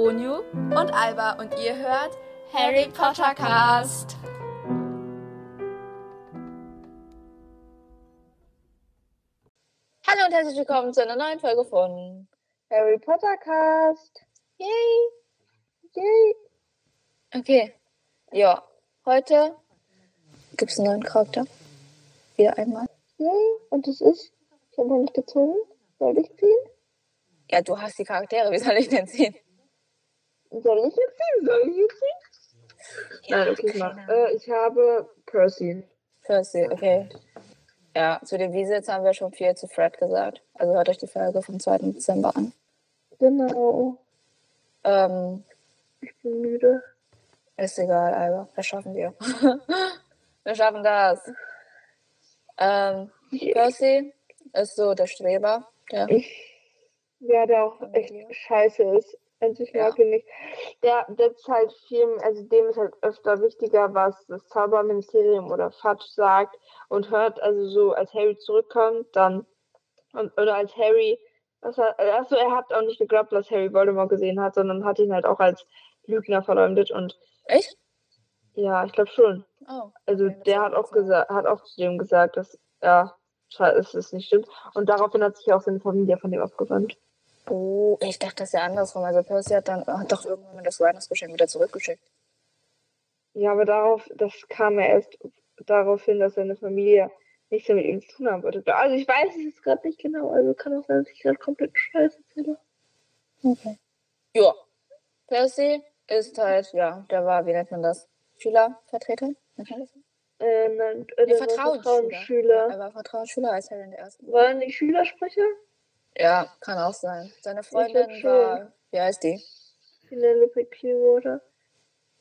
Onyu und Alba und ihr hört Harry Potter Cast. Hallo und herzlich willkommen zu einer neuen Folge von Harry Potter Cast. Yay! Yay! Okay, ja, heute gibt es einen neuen Charakter. Wieder einmal. Yay! Und das ist, ich habe noch nicht gezogen. Soll ich ziehen? Ja, du hast die Charaktere, wie soll ich denn ziehen? Soll ich jetzt ziehen? Soll ich jetzt ziehen? Nein, okay, ich mach. Äh, ich habe Percy. Percy, okay. Ja, zu den Visits haben wir schon viel zu Fred gesagt. Also hört euch die Folge vom 2. Dezember an. Genau. Ähm, Ich bin müde. ist egal, Alba. Das schaffen wir. wir schaffen das. Ähm, Percy ist so der Streber. Der, Ich werde auch echt scheiße ist. Also ich Ja. nicht. Der, der ist halt viel, also dem ist halt öfter wichtiger, was das Zauberministerium oder Fudge sagt und hört, also so, als Harry zurückkommt, dann, und, oder als Harry, er, achso, er hat auch nicht geglaubt, dass Harry Voldemort gesehen hat, sondern hat ihn halt auch als Lügner verleumdet und Echt? ja, ich glaube schon. Oh. Also Okay, der hat auch gesagt, hat auch zu dem gesagt, dass ja, es ist nicht stimmt. Und daraufhin hat sich auch seine Familie von dem abgewandt. Oh, ich dachte das ist ja andersrum. Also Percy hat dann hat doch irgendwann mal das Weihnachtsgeschenk wieder zurückgeschickt. Ja, aber darauf, das kam ja erst darauf hin, dass seine Familie nichts mehr mit ihm zu tun haben wollte. Also ich weiß es jetzt gerade nicht genau, also kann auch sein, dass ich gerade komplett scheiße erzähle. Okay. Ja. Percy ist halt, ja, der war, wie nennt man das? Schülervertreter? Äh, nein, äh, der war Vertrauensschüler. Vertrauensschüler. Er war Vertrauensschüler als Harry in der ersten. War er nicht Schülersprecher? Ja, kann auch sein. Seine Freundin war, wie heißt die? Penelope Clearwater.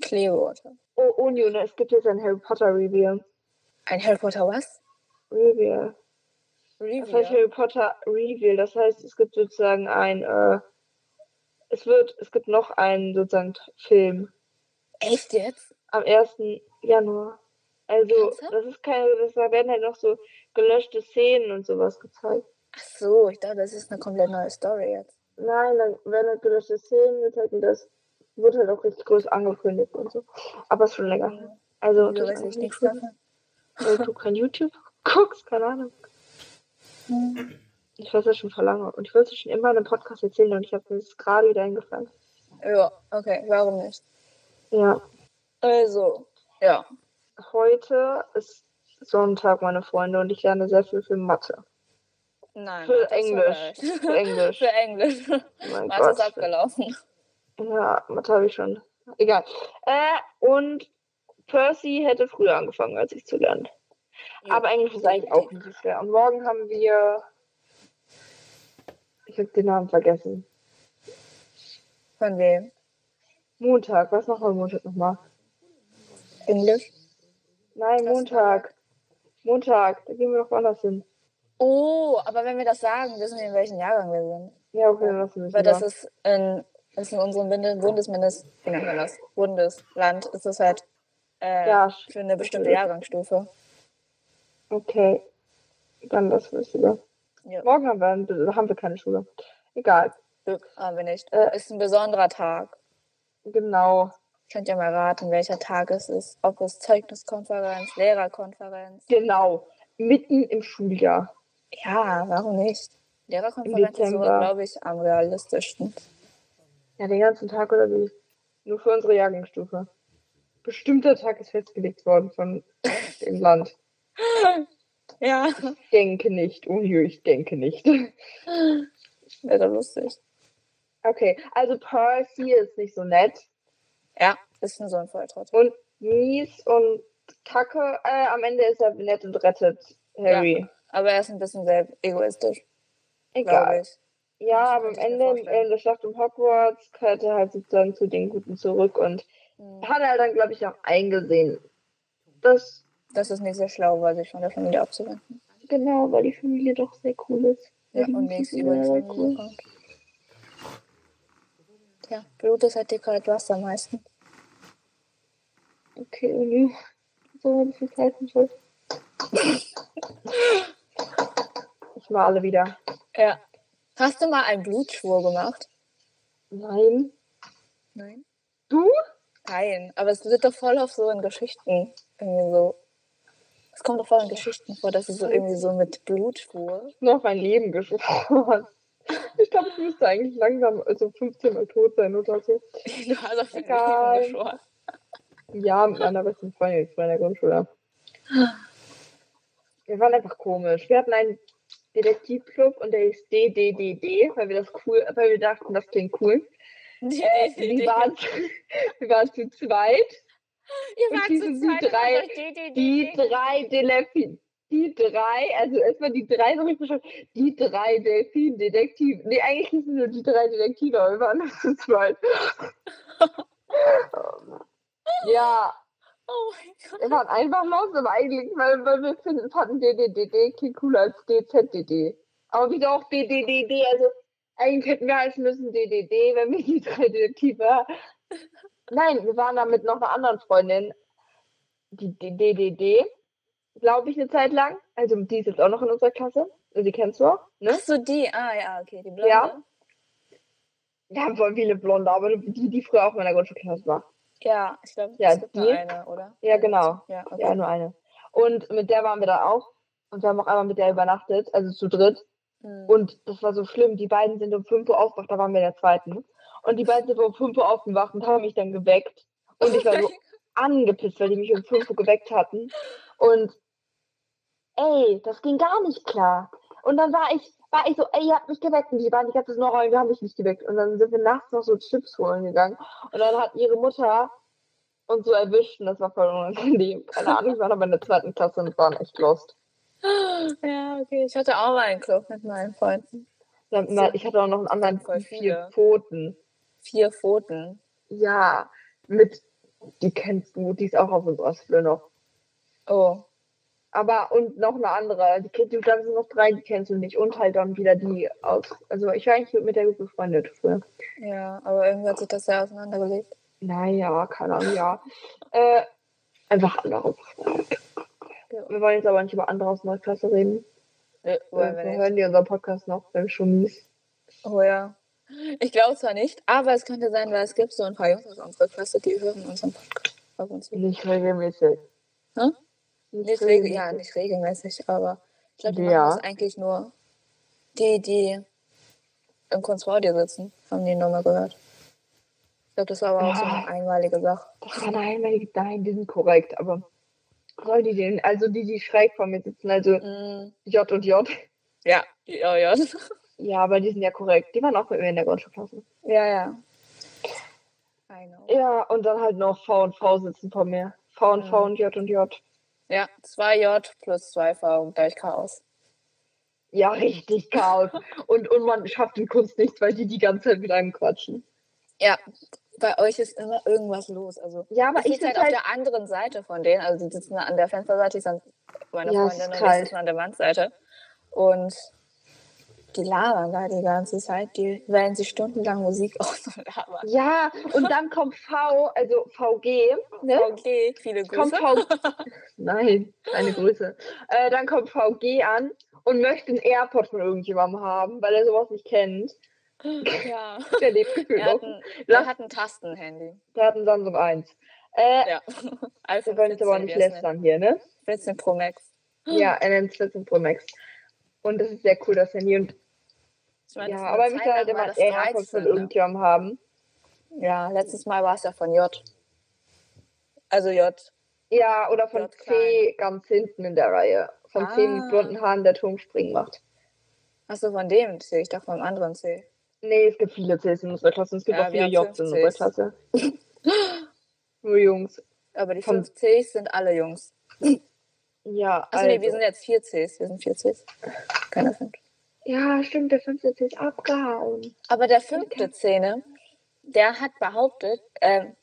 Clearwater. Oh, Union, es gibt jetzt ein Harry Potter Reveal. Ein Harry Potter was? Reveal. Das heißt Review. Harry Potter Reveal. Das heißt, es gibt sozusagen ein, äh, es wird, es gibt noch einen sozusagen Film Echt jetzt? am 1. Januar. Also, Ernsthaft? das ist keine, das, da werden halt noch so gelöschte Szenen und sowas gezeigt. Ach so, ich dachte, das ist eine komplett neue Story jetzt. Nein, dann werden halt gelöschte Szenen gezeigt und das wird halt auch richtig groß angekündigt und so. Aber ist schon länger her. Also, Wieso das weiß ich ist nichts nicht davon? Weil du kein YouTube guckst, keine Ahnung. Ich weiß das schon vor lange. Und ich wollte es schon immer in einem Podcast erzählen und ich habe mir das gerade wieder eingefallen. Ja, okay, warum nicht? Ja, Also, ja. heute ist Sonntag, meine Freunde, und ich lerne sehr viel für Mathe. Nein. Für Englisch. Für Englisch. Für Englisch. Oh mein Was ist Gott. abgelaufen? Ja, Mathe habe ich schon. Egal. Äh, und Percy hätte früher angefangen, als ich zu lernen. Aber Englisch ist eigentlich auch nicht so schwer. Und morgen haben wir. Ich habe den Namen vergessen. Von wem? Montag. Was machen wir Montag nochmal? Englisch? Nein, Das Montag. Montag. Da gehen wir doch woanders hin. Oh, aber wenn wir das sagen, wissen wir, in welchem Jahrgang wir sind. Ja, okay, dann lassen wir es Weil das lieber. ist in, das ist in unserem Bundes- Bundesmindest, wie nennt man das? Bundesland ist es halt äh, Ja, für eine bestimmte Jahrgangsstufe. Okay. Dann es lieber. Ja. Morgen haben wir, haben wir keine Schule. Egal. Glück haben wir nicht. Äh. ist ein besonderer Tag. Genau. Könnt ihr mal raten, welcher Tag es ist? Ob es Zeugniskonferenz, Lehrerkonferenz? Genau. Mitten im Schuljahr. Ja, warum nicht? Lehrerkonferenz ist so, Dezember. glaube ich, am realistischsten. Ja, den ganzen Tag oder wie? Nur für unsere Jahrgangsstufe. Bestimmter Tag ist festgelegt worden von dem Land. Ja. Ich denke nicht. Ui, ich denke nicht. Wäre lustig. Okay, also Percy ist nicht so nett. Ja, ist ein so ein Volltrottel. Und mies und kacke. Äh, am Ende ist er nett und rettet Harry. Aber er ist ein bisschen sehr egoistisch, Egal. ich. Ja, aber am ich Ende in der Schlacht um Hogwarts kehrt er halt sozusagen zu den Guten zurück und Hm. hat er dann, glaube ich, auch eingesehen. Das, Das ist nicht sehr schlau, weil sich von der Familie abzuwenden. genau, weil die Familie doch sehr cool ist. Ja, die und nichts über die sehr Familie kommt. Tja, Blut ist halt dicker als Wasser meistens. Okay, Uni. So ein bisschen Zeit und so. Ich male wieder. Ja. Hast du mal einen Blutschwur gemacht? Nein. Nein. Du? Nein, aber es wird doch voll auf so in Geschichten irgendwie so. Es kommt doch voll in Geschichten vor, dass sie so irgendwie so mit Blut fuhr. Noch mein Leben geschworen. Ich glaube, ich müsste eigentlich langsam, also 15 Mal tot sein oder so. Du hast auf Egal. Leben geschworen. Ja, mit meiner besten Freundin der Grundschule. Wir waren einfach komisch. Wir hatten einen Detektivclub und der ist DDDD, weil wir das cool, weil wir dachten, das klingt cool. Wir, waren, wir waren zu zweit. Ihr wart die zu die zweit und drei-. Die drei Delfin. Die drei, also erstmal die drei, so richtig. Die drei Delfin-Detektive. Nee, eigentlich hießen nur die drei Detektive, aber wir waren nur zu zweit. ja, Oh mein Gott. wir waren einfach los, aber eigentlich, weil, weil wir finden, fanden DDDD klingt cooler als DZDD. Aber wieso auch DDDD? Also, eigentlich hätten wir heißen müssen DDD, wenn wir die drei Detektive. Nein, wir waren da mit noch einer anderen Freundin, die, die DDD, glaube ich, eine Zeit lang. Also, die ist jetzt auch noch in unserer Klasse. Also, die kennst du auch, ne? Ach so, die. Ah ja, okay, die Blonde. Ja. Wir haben voll viele Blonde, aber die, die früher auch in meiner Grundschulklasse war. Ja, ich glaube, Ja, es gibt nur die- eine, oder? Ja, genau. Ja, okay. Ja, nur eine. Und mit der waren wir da auch. Und wir haben auch einmal mit der übernachtet, also zu dritt. Hm. Und das war so schlimm. Die beiden sind um 5 Uhr aufgewacht, da waren wir in der zweiten. Und die beiden sind um 5 Uhr aufgewacht und haben mich dann geweckt. Und ich war so angepisst, weil die mich um 5 Uhr geweckt hatten. Und ey, das ging gar nicht klar. Und dann war ich, war ich so, ey, ihr habt mich geweckt. Und die waren die ganze Zeit noch, wir haben mich nicht geweckt. Und dann sind wir nachts noch so Chips holen gegangen. Und dann hat ihre Mutter uns so erwischt und das war voll unangenehm. Keine Ahnung, wir waren aber in der zweiten Klasse und waren echt lost. Ja, okay. Ich hatte auch mal einen Club mit meinen Freunden. Ich hatte auch noch einen anderen Voll mit vier. Pfoten. Vier Pfoten. Ja, mit, die kennst du, die ist auch auf unserer Flö noch. Oh. Aber und noch eine andere, die kennst du, sind noch drei, die kennst du nicht. Und halt dann wieder die aus. Also ich war eigentlich mit der gut befreundet früher. Ja, aber irgendwie hat sich das sehr auseinandergelebt. Naja, keine Ahnung, ja. äh, einfach andere. Ja. Wir wollen jetzt aber nicht über andere aus unserer Klasse reden. Nee, wollen wir Wir nicht. hören die unseren Podcast noch, wenn schon mies. Oh ja. Ich glaube zwar nicht, aber es könnte sein, weil es gibt so ein paar Jungs aus unserer Klasse, die hören unseren Podcast. Nicht regelmäßig. Hä? Nicht regel ja, nicht regelmäßig, aber ich glaube, die machen Ja. das eigentlich nur die, die im Kunstaudio sitzen, haben die Nummer gehört. Ich glaube, das war aber auch so eine einmalige Sache. Das war eine einmalige, nein, die sind korrekt, aber soll die den, also die, die schräg vor mir sitzen, also Mm, J und J. ja, ja, ja. Ja, aber die sind ja korrekt. Die waren auch mit mir in der Grundschulklasse. Ja, ja. I know. Ja, und dann halt noch V und V sitzen vor mir. V und V Mhm. und J und J. Ja, 2J plus 2V gleich Chaos. Ja, richtig Chaos. und, und man schafft in Kunst nichts, weil die die ganze Zeit mit einem quatschen. Ja, bei euch ist immer irgendwas los. Also Ja, aber ich sitze halt auf halt, der anderen Seite von denen. Also die sitzen an der Fensterseite, ich sind meine Ja, Freundin und ich sitzen an der Wandseite. Und die labern da die ganze Zeit. Die wählen sich stundenlang Musik aus und labern. ja, und dann kommt V, also VG, ne? Okay, viele kommt Grüße. V. Nein, keine Grüße. Äh, dann kommt VG an und möchte einen AirPod von irgendjemandem haben, weil er sowas nicht kennt. Ja. Der lebt gefühlt Er hat ein, Lass- er hat ein Tastenhandy. Der hat einen Samsung 1. Äh, Ja. wir iPhone wollen jetzt aber auch 14, nicht er lästern hier, ne? 14 Pro Max. Ja, er nennt es 14 Pro Max. Und das ist sehr cool, das Handy. Und meine, ja, aber ich möchte halt immer AirPod 13, von irgendjemandem haben. Ja, letztes Mal war es ja von J. Also J. Ja, oder von Dort C ganz hinten in der Reihe. Von C mit Ah. blonden Haaren, der Turmspringen macht. Achso, von dem C. Ich dachte vom anderen C. Nee, es gibt viele Cs in unserer Klasse. Es gibt Ja, auch viele Jobs in fünf unserer. Klasse. Nur Jungs. Aber die Von- 5 Cs sind alle Jungs. Ja, Achso, nee, also. wir sind jetzt 4 Cs. Wir sind 4 Cs. Keine 5. Ja, stimmt, der fünfte C ist abgehauen. Aber der fünfte C, ne, der hat behauptet, ähm,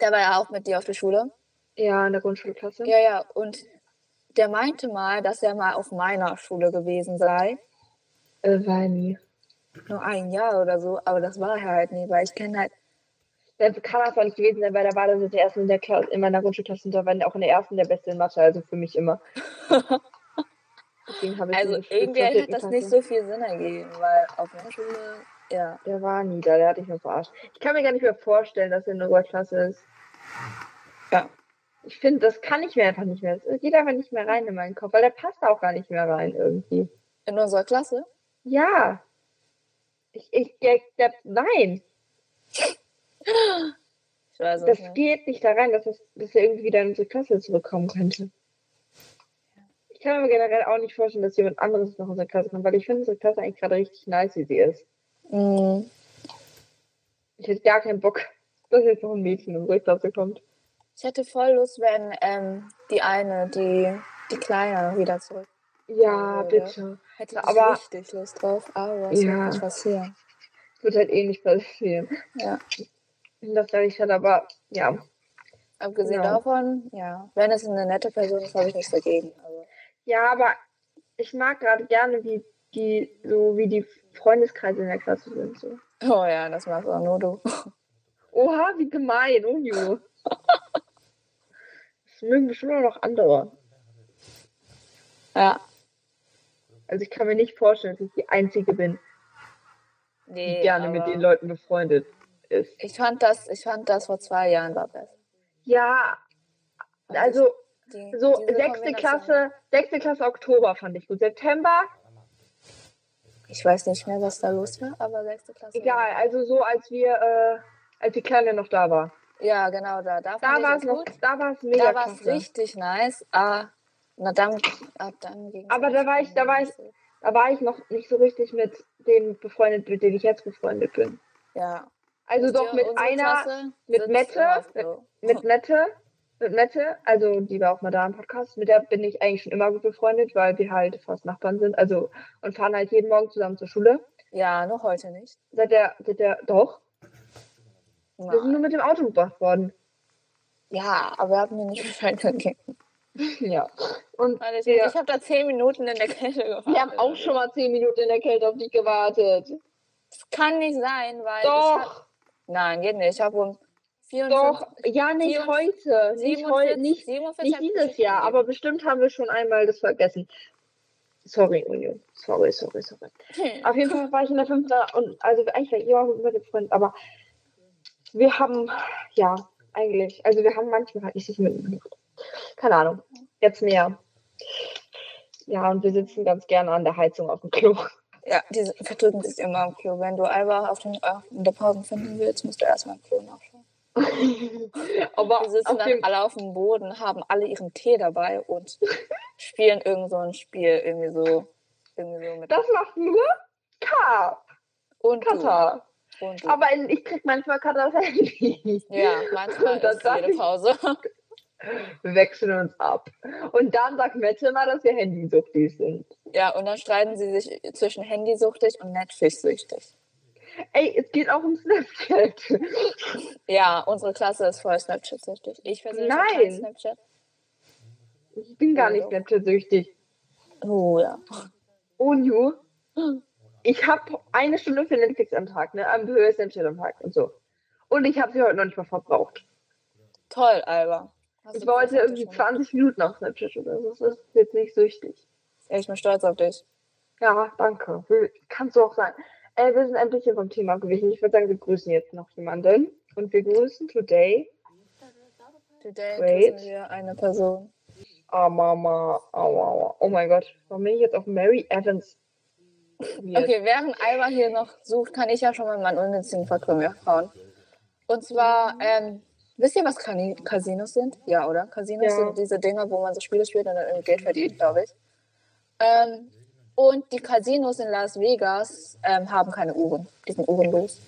der war ja auch mit dir auf der Schule. Ja, in der Grundschulklasse. Ja, ja, und der meinte mal, dass er mal auf meiner Schule gewesen sei. Äh, war nie. Nur ein Jahr oder so, aber das war er halt nie, weil ich kenne halt. Der kann das auch nicht gewesen sein, weil da war das der erste in der Klasse, in meiner Grundschulklasse und da war auch in der ersten der Beste in Mathe, also für mich immer. Deswegen habe ich Also irgendwie hat vierten das nicht so viel Sinn ergeben, weil auf meiner Schule Ja. Der war nie da, der hatte ich nur verarscht. Ich kann mir gar nicht mehr vorstellen, dass er in unserer Klasse ist. Ja. Ich finde, das kann ich mir einfach nicht mehr. Das geht einfach nicht mehr rein in meinen Kopf, weil der passt auch gar nicht mehr rein irgendwie. In unserer Klasse? Ja. Ich, ich, der, der, nein, Ich weiß das nicht. geht nicht da rein, dass, es, dass er irgendwie wieder in unsere Klasse zurückkommen könnte. Ich kann mir generell auch nicht vorstellen, dass jemand anderes nach unserer Klasse kommt, weil ich finde unsere Klasse eigentlich gerade richtig nice, wie sie ist. Mhm. Ich hätte gar keinen Bock, dass jetzt noch ein Mädchen in unsere Klasse kommt. Ich hätte voll Lust, wenn ähm, die eine, die, die Kleine wieder zurück. Ja, Ja, bitte. Hätte ich Aber- richtig Lust drauf, aber es Ja. wird nicht passieren. Wird halt eh nicht passieren. Ja. Das sage ich halt, aber ja. Abgesehen Ja. davon, ja. Wenn es eine nette Person ist, habe ich nichts dagegen. Also, Ja, aber ich mag gerade gerne, wie die, so wie die Freundeskreise in der Klasse sind. So. oh ja, das machst auch nur du. Oha, wie gemein, Unju. Das mögen bestimmt auch noch andere. Ja. Also ich kann mir nicht vorstellen, dass ich die Einzige bin, die Nee, gerne mit den Leuten befreundet ist. Ich fand das, ich fand das vor zwei Jahren war besser. Ja, also die, so sechste Klasse, sechste Klasse Oktober fand ich gut. September, Ich weiß nicht mehr, was da los war, aber sechste Klasse. egal. Also so, als wir, äh, als die Kleine noch da war. Ja, genau, da. Da, Da war es gut. da war es mega Da war es richtig nice. Ah, na dann, ab dann ging Aber da war ich- da war ich- Da war ich noch nicht so richtig mit denen befreundet, mit denen ich jetzt befreundet bin. Ja. Also doch mit einer, Klasse mit Mette, mit Mette, mit Mette, also die war auch mal da im Podcast, mit der bin ich eigentlich schon immer gut befreundet, weil wir halt fast Nachbarn sind, also und fahren halt jeden Morgen zusammen zur Schule. Ja, noch heute nicht. Seit der, seit der, doch, wir sind nur Nein. mit dem Auto gebracht worden. Ja, aber wir haben mir nicht Bescheid gegeben. Ja. Und Weil Ich, wir, ich habe da zehn Minuten in der Kälte gewartet. wir haben auch schon mal zehn Minuten in der Kälte auf dich gewartet. Das kann nicht sein, weil ich hab, Doch, Nein, geht nicht. Ich habe um 54, doch, ja, nicht 44, heute, nicht heute, 47, nicht 47 Nicht hab ich dieses Jahr, aber bestimmt haben wir schon einmal das vergessen. Sorry, Union. Sorry, sorry, sorry. Auf jeden Fall war ich in der fünften und also eigentlich war ich immer mit dem Freund, aber wir haben, ja, eigentlich, also wir haben manchmal halt nicht sich mitgemacht. Keine Ahnung. Jetzt mehr. Ja, und wir sitzen ganz gerne an der Heizung auf dem Klo. Ja, die verdrücken sich immer am Klo. Wenn du Alba auf, den, auf in der Pause finden willst, musst du erstmal im Klo nachschauen. aber Die sitzen dann alle auf dem Boden, haben alle ihren Tee dabei und spielen irgend so ein Spiel irgendwie so, irgendwie so mit. das macht nur K. und du. Kata. Und du. Aber ich krieg manchmal Katas Handy. Ja, manchmal Und ist jede Pause. Wir wechseln uns ab. Und dann sagt Mette mal, dass wir Handysuchtis sind. Ja, und dann streiten sie sich zwischen Handysuchtig und Netflix-süchtig. Ey, es geht auch um Snapchat. Ja, unsere Klasse ist voll Snapchat-süchtig. Ich persönlich Nein. Snapchat. Ich bin gar nicht. Snapchat-süchtig. Oh ja. Onyu, ich habe eine Stunde für Netflix am Tag, ne? Am Höhe Snapchat am Tag und so. Und ich habe sie heute noch nicht mal verbraucht. Toll, Alba. Hast Ich war heute irgendwie abgeschwommen. 20 Minuten auf Snapchat oder so. Das ist jetzt nicht süchtig. Ich bin stolz auf dich. Ja, danke. Kannst du auch sein. Äh, wir sind ein bisschen vom Thema abgewichen. Ich würde sagen, wir grüßen jetzt noch jemanden. Und wir grüßen today. Today Wait. grüßen wir eine Person. Oh, Mama. Oh, Mama. Oh mein Gott. Warum bin ich jetzt auf Mary Evans? probiert? Okay, während Alba hier noch sucht, kann ich ja schon mal meinen unnützigen Fakt hauen. Und zwar, ähm, wisst ihr, was Casinos sind? Ja, oder? Casinos Ja. sind diese Dinger, wo man so Spiele spielt und dann irgendwie Geld verdient, glaube ich. Ähm, und die Casinos in Las Vegas ähm, haben keine Uhren. Die sind uhrenlos.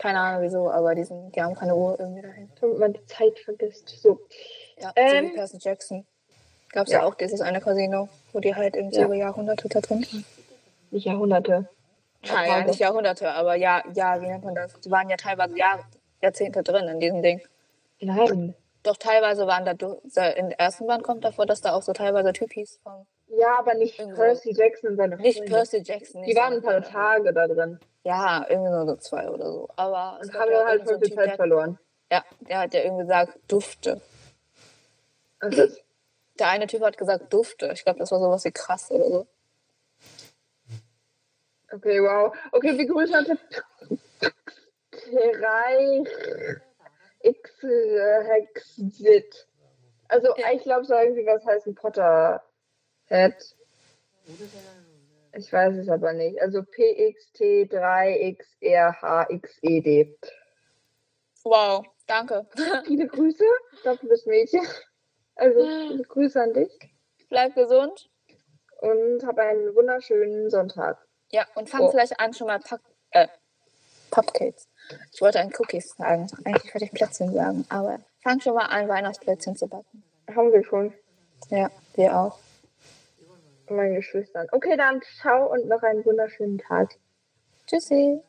Keine Ahnung wieso, aber die, sind, die haben keine Uhr irgendwie dahin. Damit man die Zeit vergisst. So. Ja, so Ähm, wie Percy Jackson. Gab es ja. ja. auch dieses eine Casino, wo die halt irgendwie Ja. über Jahrhunderte da drin waren. Nicht Jahrhunderte. Naja, Jahrhunderte. nicht Jahrhunderte, aber ja, ja, wie nennt man das? Die waren ja teilweise Jahr, Jahrzehnte drin in diesem Ding. Nein. Doch teilweise waren da, in der ersten Band kommt davor, dass da auch so teilweise Typis von, Ja, aber nicht Irgendwo. Percy Jackson seine nicht Freunde. Percy Jackson. Die Nicht waren ein paar. Tage da drin Ja, irgendwie nur so zwei oder so. Aber und haben ja halt so viel Zeit der, verloren. ja, der hat ja irgendwie gesagt, Dufte. Ist, Der eine Typ hat gesagt, Dufte. Ich glaube, das war sowas wie krass oder so. Okay, wow. Okay, wir grüßen uns drei X Hexit. Also Ja. ich glaube, sagen sie, was heißt ein Potterhead? Ich weiß es aber nicht. Also PXT3XRHXED. Wow, danke. Viele Grüße. Bist Mädchen. Also viele Grüße an dich Bleib gesund. und hab einen wunderschönen Sonntag. Ja, und fang Oh. vielleicht an, schon mal Pack, äh, Cupcakes. Ich wollte an Cookies sagen. Eigentlich wollte ich Plätzchen sagen, aber fang schon mal an, Weihnachtsplätzchen zu backen. Haben wir schon. Ja, wir auch. Meine Geschwistern. Okay, dann ciao und noch einen wunderschönen Tag. Tschüssi.